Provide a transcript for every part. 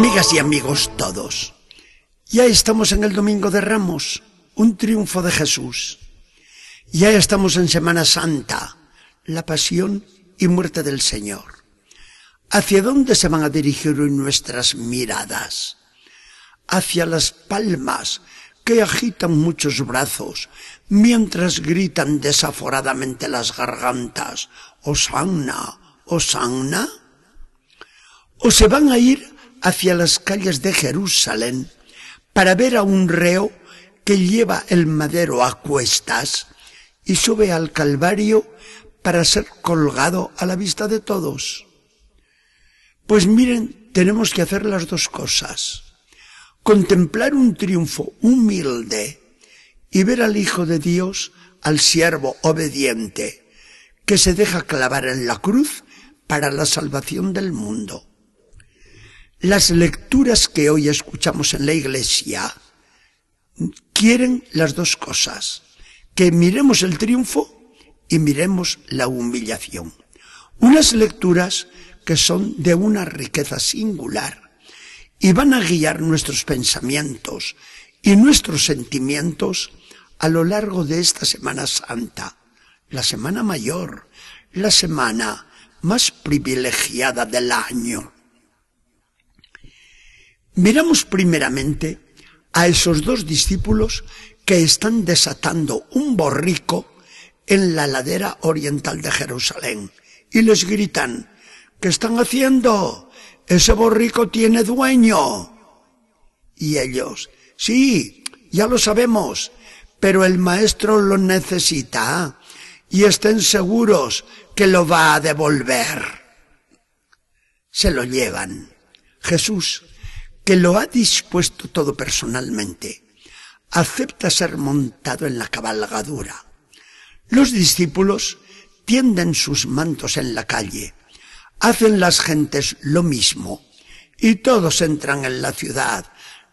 Amigas y amigos todos, ya estamos en el Domingo de Ramos, un triunfo de Jesús. Ya estamos en Semana Santa, la pasión y muerte del Señor. ¿Hacia dónde se van a dirigir hoy nuestras miradas? Hacia las palmas que agitan muchos brazos mientras gritan desaforadamente las gargantas, Osanna, Osanna. O se van a ir hacia las calles de Jerusalén para ver a un reo que lleva el madero a cuestas y sube al Calvario para ser colgado a la vista de todos. Pues miren, tenemos que hacer las dos cosas. Contemplar un triunfo humilde y ver al Hijo de Dios, al siervo obediente, que se deja clavar en la cruz para la salvación del mundo. Las lecturas que hoy escuchamos en la iglesia quieren las dos cosas, que miremos el triunfo y miremos la humillación. Unas lecturas que son de una riqueza singular y van a guiar nuestros pensamientos y nuestros sentimientos a lo largo de esta Semana Santa, la Semana Mayor, la semana más privilegiada del año. Miramos primeramente a esos dos discípulos que están desatando un borrico en la ladera oriental de Jerusalén y les gritan, ¿qué están haciendo? Ese borrico tiene dueño. Y ellos, sí, ya lo sabemos, pero el maestro lo necesita y estén seguros que lo va a devolver. Se lo llevan. Jesús que lo ha dispuesto todo personalmente, acepta ser montado en la cabalgadura. Los discípulos tienden sus mantos en la calle, hacen las gentes lo mismo, y todos entran en la ciudad,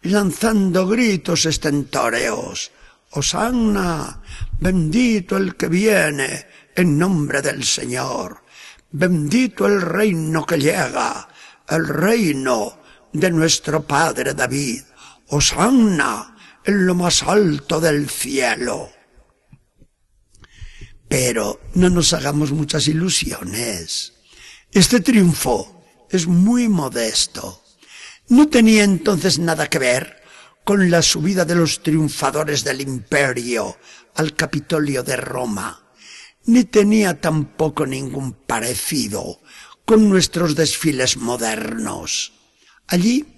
lanzando gritos estentóreos. Hosanna, bendito el que viene en nombre del Señor, bendito el reino que llega, el reino de nuestro padre David. Osanna en lo más alto del cielo. Pero no nos hagamos muchas ilusiones. Este triunfo es muy modesto. No tenía entonces nada que ver con la subida de los triunfadores del imperio al Capitolio de Roma, ni tenía tampoco ningún parecido con nuestros desfiles modernos. Allí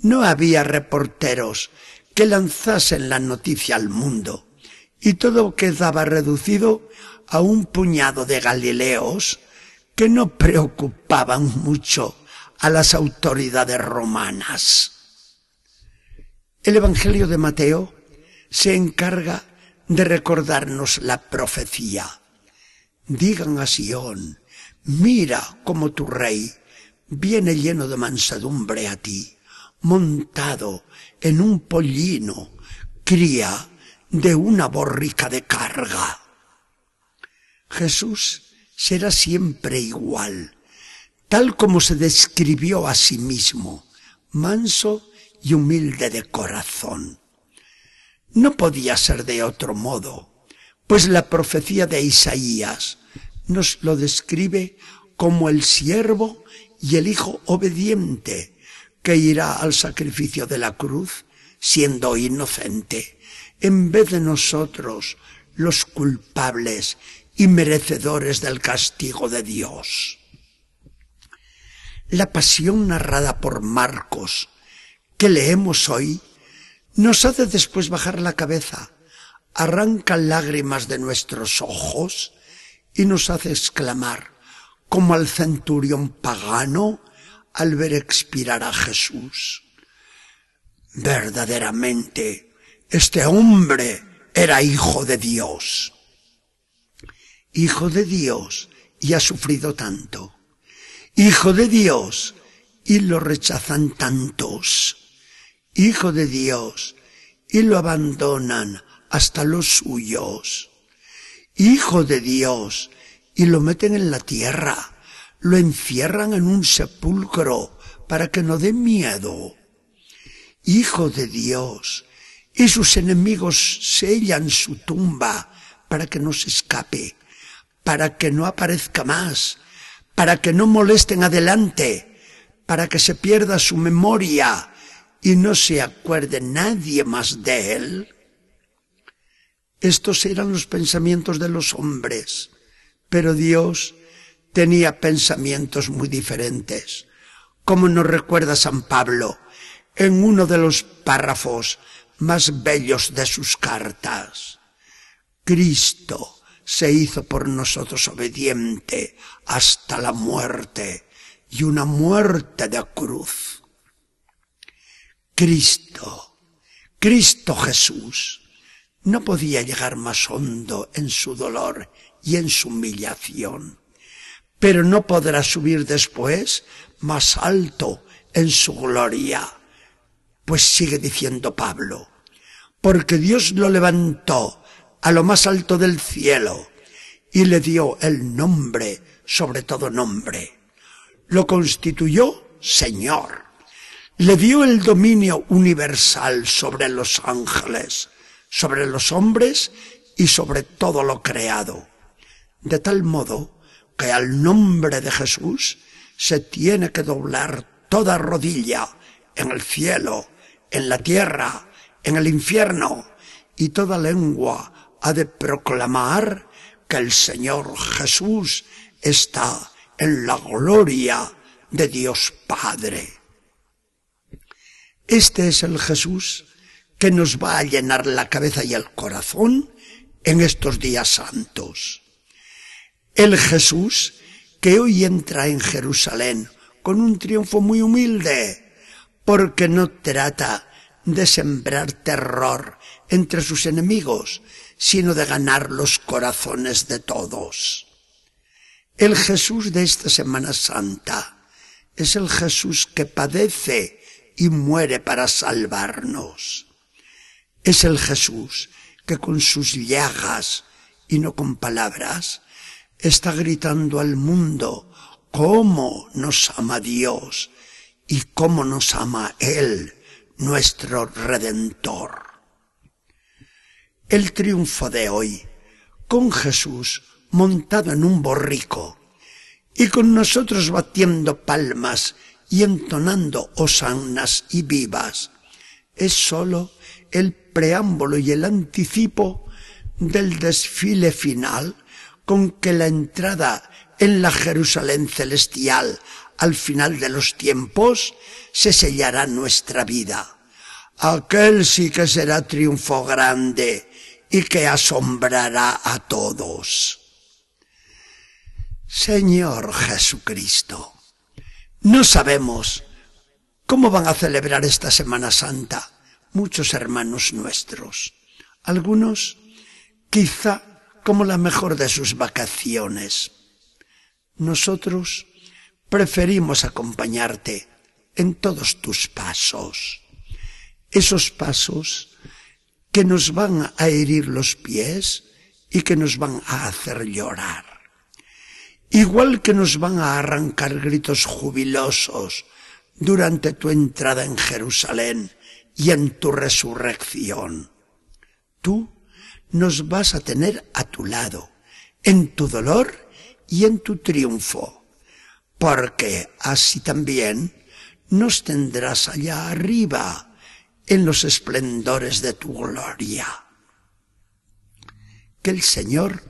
no había reporteros que lanzasen la noticia al mundo y todo quedaba reducido a un puñado de galileos que no preocupaban mucho a las autoridades romanas. El Evangelio de Mateo se encarga de recordarnos la profecía. Digan a Sión, mira como tu rey viene lleno de mansedumbre a ti, montado en un pollino, cría de una borrica de carga. Jesús será siempre igual, tal como se describió a sí mismo, manso y humilde de corazón. No podía ser de otro modo, pues la profecía de Isaías nos lo describe como el siervo y el Hijo obediente que irá al sacrificio de la cruz siendo inocente, en vez de nosotros los culpables y merecedores del castigo de Dios. La pasión narrada por Marcos, que leemos hoy, nos hace después bajar la cabeza, arranca lágrimas de nuestros ojos y nos hace exclamar, como al centurión pagano al ver expirar a Jesús. Verdaderamente, este hombre era hijo de Dios. Hijo de Dios y ha sufrido tanto. Hijo de Dios y lo rechazan tantos. Hijo de Dios y lo abandonan hasta los suyos. Hijo de Dios y lo meten en la tierra, lo encierran en un sepulcro para que no dé miedo. Hijo de Dios, y sus enemigos sellan su tumba para que no se escape, para que no aparezca más, para que no molesten adelante, para que se pierda su memoria y no se acuerde nadie más de él. Estos eran los pensamientos de los hombres, pero Dios tenía pensamientos muy diferentes. Como nos recuerda San Pablo en uno de los párrafos más bellos de sus cartas. Cristo se hizo por nosotros obediente hasta la muerte y una muerte de cruz. Cristo, Cristo Jesús, no podía llegar más hondo en su dolor y en su humillación, pero no podrá subir después más alto en su gloria. Pues sigue diciendo Pablo, porque Dios lo levantó a lo más alto del cielo y le dio el nombre sobre todo nombre. Lo constituyó Señor. Le dio el dominio universal sobre los ángeles, sobre los hombres y sobre todo lo creado. De tal modo que al nombre de Jesús se tiene que doblar toda rodilla en el cielo, en la tierra, en el infierno, y toda lengua ha de proclamar que el Señor Jesús está en la gloria de Dios Padre. Este es el Jesús que nos va a llenar la cabeza y el corazón en estos días santos. El Jesús que hoy entra en Jerusalén con un triunfo muy humilde, porque no trata de sembrar terror entre sus enemigos, sino de ganar los corazones de todos. El Jesús de esta Semana Santa es el Jesús que padece y muere para salvarnos. Es el Jesús que con sus llagas y no con palabras está gritando al mundo cómo nos ama Dios y cómo nos ama Él, nuestro Redentor. El triunfo de hoy, con Jesús montado en un borrico y con nosotros batiendo palmas y entonando osanas y vivas, es sólo el preámbulo y el anticipo del desfile final con que la entrada en la Jerusalén celestial al final de los tiempos se sellará nuestra vida. Aquel sí que será triunfo grande y que asombrará a todos. Señor Jesucristo, no sabemos cómo van a celebrar esta Semana Santa muchos hermanos nuestros. Algunos quizá como la mejor de sus vacaciones. Nosotros preferimos acompañarte en todos tus pasos. Esos pasos que nos van a herir los pies y que nos van a hacer llorar. Igual que nos van a arrancar gritos jubilosos durante tu entrada en Jerusalén y en tu resurrección. Tú nos vas a tener a tu lado, en tu dolor y en tu triunfo, porque así también nos tendrás allá arriba, en los esplendores de tu gloria. Que el Señor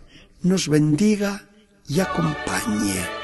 nos bendiga y acompañe.